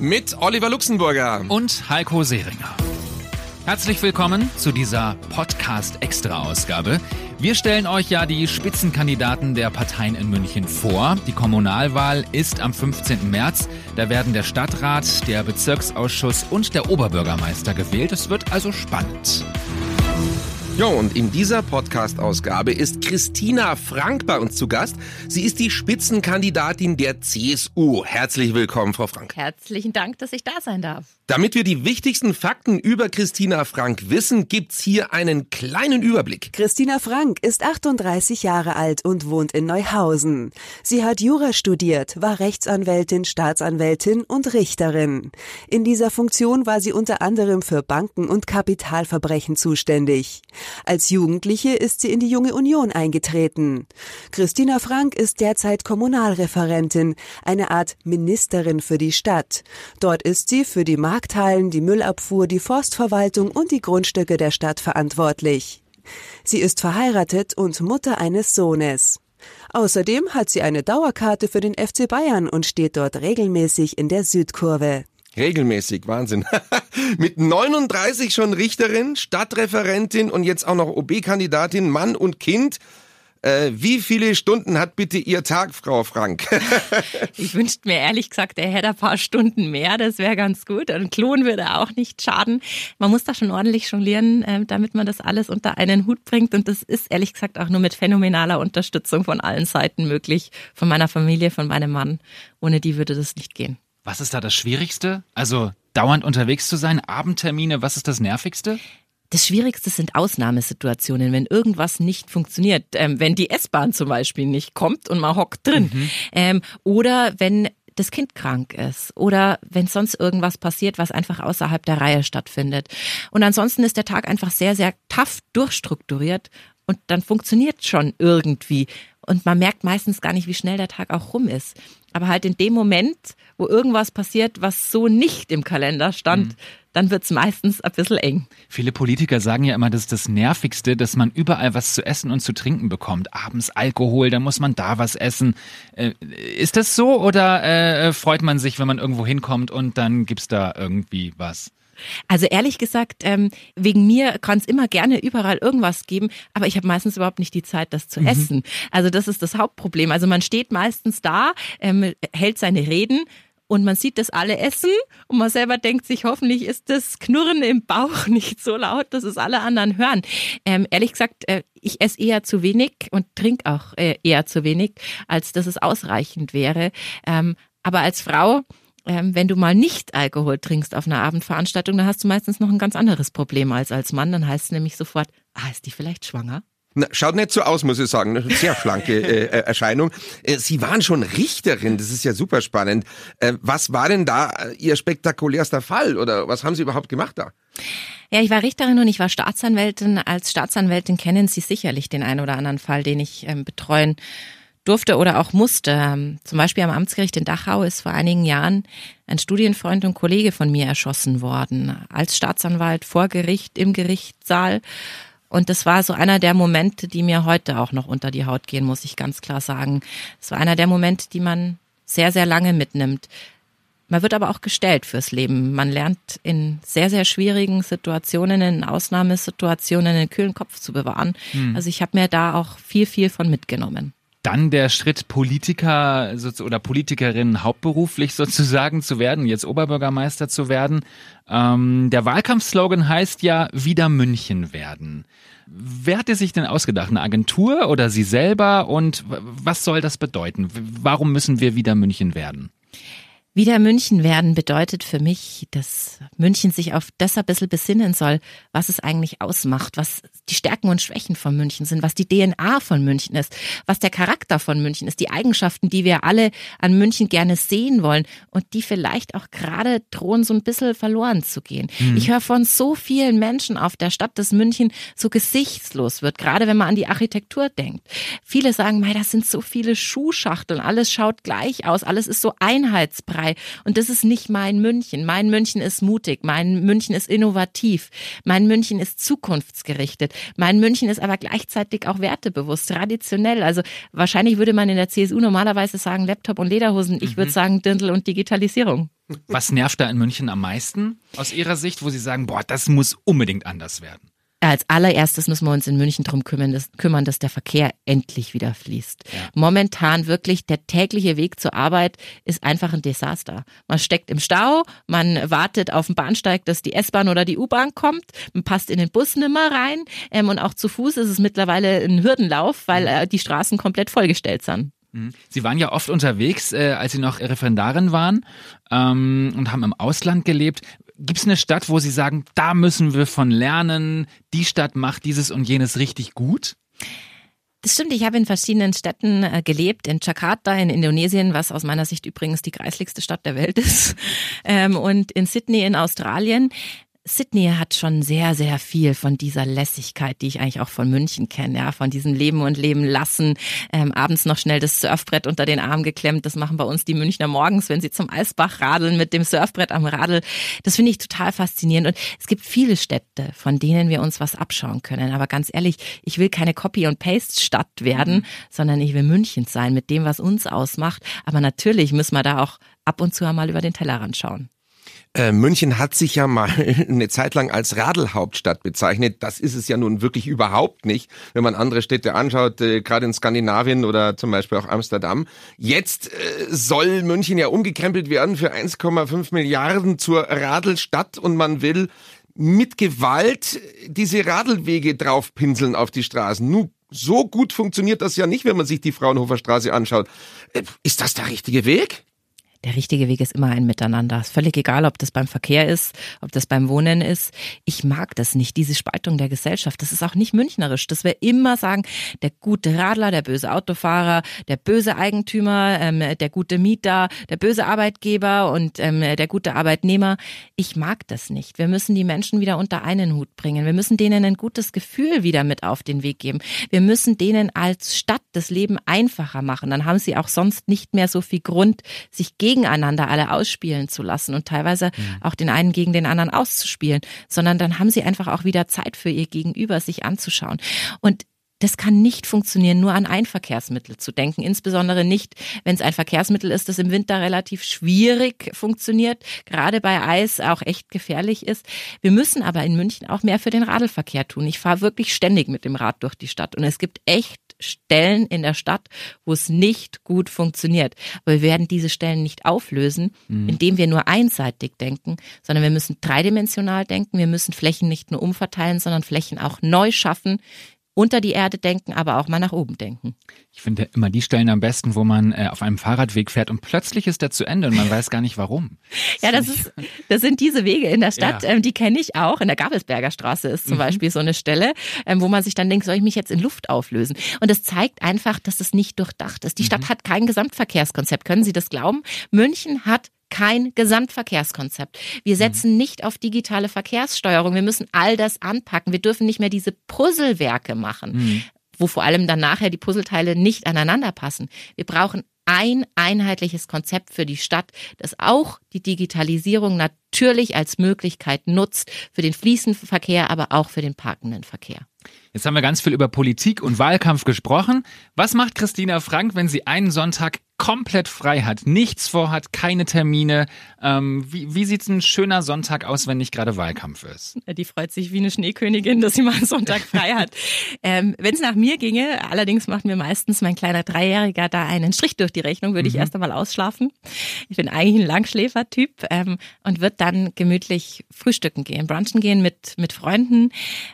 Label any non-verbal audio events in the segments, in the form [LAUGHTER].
Mit Oliver Luxemburger. und Heiko Seringer. Herzlich willkommen zu dieser Podcast-Extra-Ausgabe. Wir stellen euch ja die Spitzenkandidaten der Parteien in München vor. Die Kommunalwahl ist am 15. März. Da werden der Stadtrat, der Bezirksausschuss und der Oberbürgermeister gewählt. Es wird also spannend. Jo, und in dieser Podcast-Ausgabe ist Christina Frank bei uns zu Gast. Sie ist die Spitzenkandidatin der CSU. Herzlich willkommen, Frau Frank. Herzlichen Dank, dass ich da sein darf. Damit wir die wichtigsten Fakten über Christina Frank wissen, gibt's hier einen kleinen Überblick. Christina Frank ist 38 Jahre alt und wohnt in Neuhausen. Sie hat Jura studiert, war Rechtsanwältin, Staatsanwältin und Richterin. In dieser Funktion war sie unter anderem für Banken und Kapitalverbrechen zuständig. Als Jugendliche ist sie in die Junge Union eingetreten. Christina Frank ist derzeit Kommunalreferentin, eine Art Ministerin für die Stadt. Dort ist sie für die Markthallen, die Müllabfuhr, die Forstverwaltung und die Grundstücke der Stadt verantwortlich. Sie ist verheiratet und Mutter eines Sohnes. Außerdem hat sie eine Dauerkarte für den FC Bayern und steht dort regelmäßig in der Südkurve. Regelmäßig, Wahnsinn. [LAUGHS] Mit 39 schon Richterin, Stadtreferentin und jetzt auch noch OB-Kandidatin, Mann und Kind. Äh, wie viele Stunden hat bitte Ihr Tag, Frau Frank? [LAUGHS] Ich wünschte mir ehrlich gesagt, er hätte ein paar Stunden mehr, das wäre ganz gut. Ein Klon würde auch nicht schaden. Man muss da schon ordentlich jonglieren, äh, damit man das alles unter einen Hut bringt. Und das ist ehrlich gesagt auch nur mit phänomenaler Unterstützung von allen Seiten möglich. Von meiner Familie, von meinem Mann. Ohne die würde das nicht gehen. Was ist da das Schwierigste? Also dauernd unterwegs zu sein, Abendtermine, was ist das Nervigste? Das Schwierigste sind Ausnahmesituationen, wenn irgendwas nicht funktioniert. Ähm, wenn die S-Bahn zum Beispiel nicht kommt und man hockt drin. Ähm, oder wenn das Kind krank ist oder wenn sonst irgendwas passiert, was einfach außerhalb der Reihe stattfindet. Und ansonsten ist der Tag einfach sehr, sehr tough durchstrukturiert und dann funktioniert schon irgendwie. Und man merkt meistens gar nicht, wie schnell der Tag auch rum ist. Aber halt in dem Moment, wo irgendwas passiert, was so nicht im Kalender stand, dann wird's meistens ein bisschen eng. Viele Politiker sagen ja immer, das ist das Nervigste, dass man überall was zu essen und zu trinken bekommt. Abends Alkohol, dann muss man da was essen. Äh, ist das so oder äh, freut man sich, wenn man irgendwo hinkommt und dann gibt's da irgendwie was? Also ehrlich gesagt, ähm, wegen mir kann es immer gerne überall irgendwas geben, aber ich habe meistens überhaupt nicht die Zeit, das zu essen. Also das ist das Hauptproblem. Also man steht meistens da, ähm, hält seine Reden. Und man sieht das alle essen und man selber denkt sich, hoffentlich ist das Knurren im Bauch [LAUGHS] nicht so laut, dass es alle anderen hören. Ähm, ehrlich gesagt, äh, ich esse eher zu wenig und trinke auch äh, eher zu wenig, als dass es ausreichend wäre. Ähm, aber als Frau ähm, wenn du mal nicht Alkohol trinkst auf einer Abendveranstaltung, dann hast du meistens noch ein ganz anderes Problem als als Mann. Dann heißt es nämlich sofort, ah, ist die vielleicht schwanger? Na, schaut nicht so aus, muss ich sagen. Sehr schlanke [LAUGHS] äh, äh, Erscheinung. Äh, Sie waren schon Richterin, das ist ja super spannend. Äh, was war denn da äh, Ihr spektakulärster Fall oder was haben Sie überhaupt gemacht da? Ja, ich war Richterin und ich war Staatsanwältin. Als Staatsanwältin kennen Sie sicherlich den einen oder anderen Fall, den ich ähm, betreuen durfte oder auch musste. Ähm, Zum Beispiel am Amtsgericht in Dachau ist vor einigen Jahren ein Studienfreund und Kollege von mir erschossen worden. Als Staatsanwalt vor Gericht im Gerichtssaal. Und das war so einer der Momente, die mir heute auch noch unter die Haut gehen, muss ich ganz klar sagen. Es war einer der Momente, die man sehr, sehr lange mitnimmt. Man wird aber auch gestellt fürs Leben. Man lernt in sehr, sehr schwierigen Situationen, in Ausnahmesituationen einen kühlen Kopf zu bewahren. Also ich habe mir da auch viel, viel von mitgenommen. Dann der Schritt Politiker oder Politikerin hauptberuflich sozusagen zu werden, jetzt Oberbürgermeister zu werden. Ähm, der Wahlkampfslogan heißt ja wieder München werden. Wer hat er sich denn ausgedacht? Eine Agentur oder Sie selber? Und was soll das bedeuten? Warum müssen wir wieder München werden? Wieder München werden bedeutet für mich, dass München sich auf das ein bisschen besinnen soll, was es eigentlich ausmacht, was die Stärken und Schwächen von München sind, was die DNA von München ist, was der Charakter von München ist, die Eigenschaften, die wir alle an München gerne sehen wollen und die vielleicht auch gerade drohen, so ein bisschen verloren zu gehen. Mhm. Ich höre von so vielen Menschen auf der Stadt, dass München so gesichtslos wird, gerade wenn man an die Architektur denkt. Viele sagen, mei, das sind so viele Schuhschachteln, alles schaut gleich aus, alles ist so einheitsbreit frei. Und das ist nicht mein München. Mein München ist mutig. Mein München ist innovativ. Mein München ist zukunftsgerichtet. Mein München ist aber gleichzeitig auch wertebewusst, traditionell. Also wahrscheinlich würde man in der CSU normalerweise sagen Laptop und Lederhosen. Ich mhm. würde sagen Dirndl und Digitalisierung. Was nervt da in München am meisten aus Ihrer Sicht, wo Sie sagen, boah, das muss unbedingt anders werden? Als allererstes müssen wir uns in München darum kümmern dass, kümmern, dass der Verkehr endlich wieder fließt. Ja. Momentan wirklich der tägliche Weg zur Arbeit ist einfach ein Desaster. Man steckt im Stau, man wartet auf den Bahnsteig, dass die S-Bahn oder die U-Bahn kommt, man passt in den Bus nimmer rein ähm, und auch zu Fuß ist es mittlerweile ein Hürdenlauf, weil äh, die Straßen komplett vollgestellt sind. Mhm. Sie waren ja oft unterwegs, äh, als Sie noch Referendarin waren ähm, und haben im Ausland gelebt. Gibt es eine Stadt, wo Sie sagen, da müssen wir von lernen, die Stadt macht dieses und jenes richtig gut? Das stimmt, ich habe in verschiedenen Städten äh, gelebt, in Jakarta in Indonesien, was aus meiner Sicht übrigens die kreisligste Stadt der Welt [LAUGHS] ist, ähm, und in Sydney in Australien. Sydney hat schon sehr, sehr viel von dieser Lässigkeit, die ich eigentlich auch von München kenne, ja, von diesem Leben und Leben lassen, ähm, abends noch schnell das Surfbrett unter den Arm geklemmt. Das machen bei uns die Münchner morgens, wenn sie zum Eisbach radeln mit dem Surfbrett am Radl. Das finde ich total faszinierend. Und es gibt viele Städte, von denen wir uns was abschauen können. Aber ganz ehrlich, ich will keine Copy and Paste Stadt werden, mhm. sondern ich will München sein mit dem, was uns ausmacht. Aber natürlich müssen wir da auch ab und zu einmal über den Tellerrand schauen. Äh, München hat sich ja mal [LAUGHS] eine Zeit lang als Radelhauptstadt bezeichnet. Das ist es ja nun wirklich überhaupt nicht, wenn man andere Städte anschaut, äh, gerade in Skandinavien oder zum Beispiel auch Amsterdam. Jetzt äh, soll München ja umgekrempelt werden für 1,5 Milliarden zur Radelstadt und man will mit Gewalt diese Radelwege draufpinseln auf die Straßen. Nu, so gut funktioniert das ja nicht, wenn man sich die Fraunhofer Straße anschaut. Äh, ist das der richtige Weg? Der richtige Weg ist immer ein Miteinander. Ist völlig egal, ob das beim Verkehr ist, ob das beim Wohnen ist. Ich mag das nicht, diese Spaltung der Gesellschaft. Das ist auch nicht münchnerisch. Das wir immer sagen, der gute Radler, der böse Autofahrer, der böse Eigentümer, ähm, der gute Mieter, der böse Arbeitgeber und ähm, der gute Arbeitnehmer. Ich mag das nicht. Wir müssen die Menschen wieder unter einen Hut bringen. Wir müssen denen ein gutes Gefühl wieder mit auf den Weg geben. Wir müssen denen als Stadt das Leben einfacher machen. Dann haben sie auch sonst nicht mehr so viel Grund, sich gegen gegeneinander alle ausspielen zu lassen und teilweise mhm. auch den einen gegen den anderen auszuspielen, sondern dann haben sie einfach auch wieder Zeit für ihr Gegenüber, sich anzuschauen. Und das kann nicht funktionieren, nur an ein Verkehrsmittel zu denken. Insbesondere nicht, wenn es ein Verkehrsmittel ist, das im Winter relativ schwierig funktioniert, gerade bei Eis auch echt gefährlich ist. Wir müssen aber in München auch mehr für den Radlverkehr tun. Ich fahre wirklich ständig mit dem Rad durch die Stadt und es gibt echt Stellen in der Stadt, wo es nicht gut funktioniert. Aber wir werden diese Stellen nicht auflösen, mhm. indem wir nur einseitig denken, sondern wir müssen dreidimensional denken. Wir müssen Flächen nicht nur umverteilen, sondern Flächen auch neu schaffen, unter die Erde denken, aber auch mal nach oben denken. Ich finde immer die Stellen am besten, wo man äh, auf einem Fahrradweg fährt und plötzlich ist der zu Ende und man [LAUGHS] weiß gar nicht warum. Das ja, das ist, [LAUGHS] das sind diese Wege in der Stadt, ja. ähm, die kenne ich auch. In der Gabelsberger Straße ist zum mhm. Beispiel so eine Stelle, ähm, wo man sich dann denkt, soll ich mich jetzt in Luft auflösen? Und das zeigt einfach, dass es nicht durchdacht ist. Die Stadt mhm. hat kein Gesamtverkehrskonzept. Können Sie das glauben? München hat kein Gesamtverkehrskonzept. Wir mhm. setzen nicht auf digitale Verkehrssteuerung. Wir müssen all das anpacken. Wir dürfen nicht mehr diese Puzzlewerke machen, mhm. wo vor allem dann nachher die Puzzleteile nicht aneinander passen. Wir brauchen ein einheitliches Konzept für die Stadt, das auch die Digitalisierung natürlich als Möglichkeit nutzt für den fließenden Verkehr, aber auch für den parkenden Verkehr. Jetzt haben wir ganz viel über Politik und Wahlkampf gesprochen. Was macht Christina Frank, wenn sie einen Sonntag komplett frei hat, nichts vorhat, keine Termine. Ähm, wie, wie sieht ein schöner Sonntag aus, wenn nicht gerade Wahlkampf ist? Die freut sich wie eine Schneekönigin, dass sie mal einen Sonntag frei hat. [LAUGHS] ähm, wenn es nach mir ginge, allerdings macht mir meistens mein kleiner Dreijähriger da einen Strich durch die Rechnung, würde mhm. ich erst einmal ausschlafen. Ich bin eigentlich ein Langschläfertyp ähm, und würde dann gemütlich frühstücken gehen, brunchen gehen mit, mit Freunden,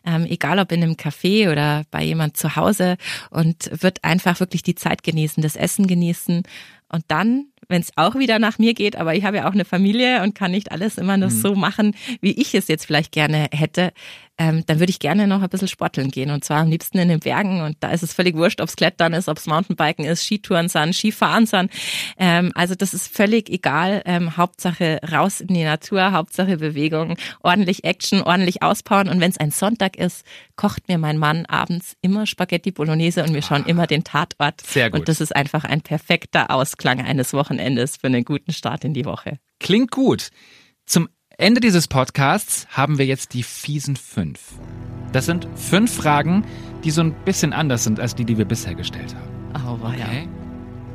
ähm, egal ob in einem Café oder bei jemand zu Hause und wird einfach wirklich die Zeit genießen, das Essen genießen und dann, wenn es auch wieder nach mir geht, aber ich habe ja auch eine Familie und kann nicht alles immer nur mhm. so machen, wie ich es jetzt vielleicht gerne hätte ähm, dann würde ich gerne noch ein bisschen sporteln gehen und zwar am liebsten in den Bergen und da ist es völlig wurscht, ob es Klettern ist, ob es Mountainbiken ist, Skitouren sind, Skifahren sind. Ähm, also das ist völlig egal. Ähm, Hauptsache raus in die Natur, Hauptsache Bewegung, ordentlich Action, ordentlich auspowern und wenn es ein Sonntag ist, kocht mir mein Mann abends immer Spaghetti Bolognese und wir schauen ah, immer den Tatort. Sehr gut. Und das ist einfach ein perfekter Ausklang eines Wochenendes für einen guten Start in die Woche. Klingt gut. Zum Ende dieses Podcasts haben wir jetzt die fiesen fünf. Das sind fünf Fragen, die so ein bisschen anders sind als die, die wir bisher gestellt haben. Oh, okay. ja.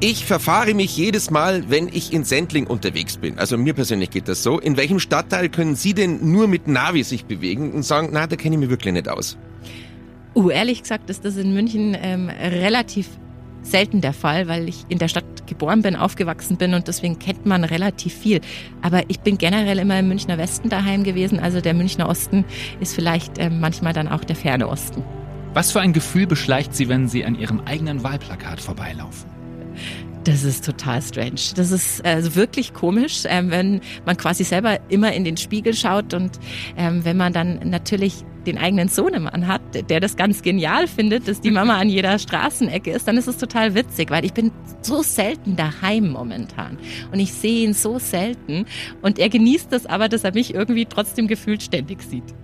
Ich verfahre mich jedes Mal, wenn ich in Sendling unterwegs bin. Also mir persönlich geht das so. In welchem Stadtteil können Sie denn nur mit Navi sich bewegen und sagen, na, da kenne ich mich wirklich nicht aus? Uh, ehrlich gesagt ist das in München ähm, relativ selten der Fall, weil ich in der Stadt geboren bin, aufgewachsen bin und deswegen kennt man relativ viel. Aber ich bin generell immer im Münchner Westen daheim gewesen, also der Münchner Osten ist vielleicht äh, manchmal dann auch der ferne Osten. Was für ein Gefühl beschleicht Sie, wenn Sie an Ihrem eigenen Wahlplakat vorbeilaufen? Das ist total strange. Das ist also wirklich komisch, ähm, wenn man quasi selber immer in den Spiegel schaut und ähm, wenn man dann natürlich den eigenen Sohnemann hat, der das ganz genial findet, dass die Mama an [LAUGHS] jeder Straßenecke ist, dann ist es total witzig, weil ich bin so selten daheim momentan und ich sehe ihn so selten und er genießt es aber, dass er mich irgendwie trotzdem gefühlt ständig sieht.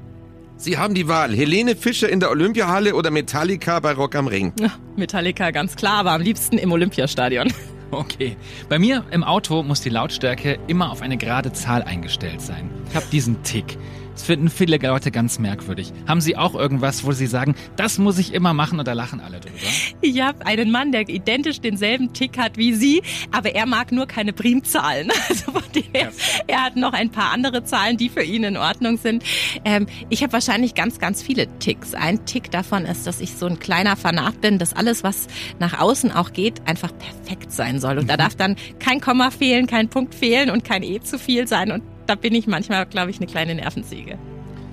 Sie haben die Wahl. Helene Fischer in der Olympiahalle oder Metallica bei Rock am Ring? Metallica, ganz klar, aber am liebsten im Olympiastadion. [LAUGHS] Okay. Bei mir im Auto muss die Lautstärke immer auf eine gerade Zahl eingestellt sein. Ich habe diesen Tick. Das finden viele Leute ganz merkwürdig. Haben Sie auch irgendwas, wo Sie sagen, das muss ich immer machen oder lachen alle drüber? Ich habe einen Mann, der identisch denselben Tick hat wie Sie, aber er mag nur keine Primzahlen. [LAUGHS] Also von dem her, er hat noch ein paar andere Zahlen, die für ihn in Ordnung sind. Ähm, ich habe wahrscheinlich ganz, ganz viele Ticks. Ein Tick davon ist, dass ich so ein kleiner Fanat bin, dass alles, was nach außen auch geht, einfach perfekt sein soll. Und da mhm. darf dann kein Komma fehlen, kein Punkt fehlen und kein E zu viel sein. Und da bin ich manchmal, glaube ich, eine kleine Nervensäge.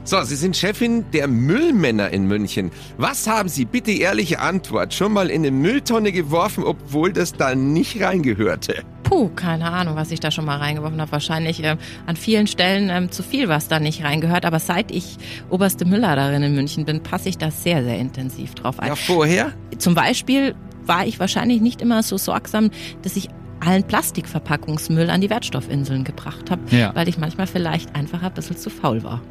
So, Sie sind Chefin der Müllmänner in München. Was haben Sie, bitte ehrliche Antwort, schon mal in eine Mülltonne geworfen, obwohl das da nicht reingehörte? Puh, keine Ahnung, was ich da schon mal reingeworfen habe. Wahrscheinlich äh, an vielen Stellen ähm, zu viel, was da nicht reingehört. Aber seit ich oberste Müllerin in München bin, passe ich da sehr, sehr intensiv drauf ein. Ja, vorher? Zum Beispiel war ich wahrscheinlich nicht immer so sorgsam, dass ich allen Plastikverpackungsmüll an die Wertstoffinseln gebracht habe, ja. weil ich manchmal vielleicht einfach ein bisschen zu faul war.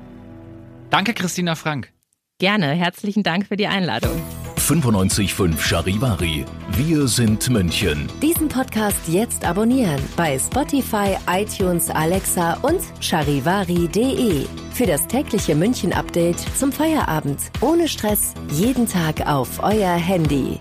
Danke, Christina Frank. Gerne, herzlichen Dank für die Einladung. 95.5 Charivari. Wir sind München. Diesen Podcast jetzt abonnieren bei Spotify, iTunes, Alexa und charivari.de. Für das tägliche München-Update zum Feierabend. Ohne Stress, jeden Tag auf euer Handy.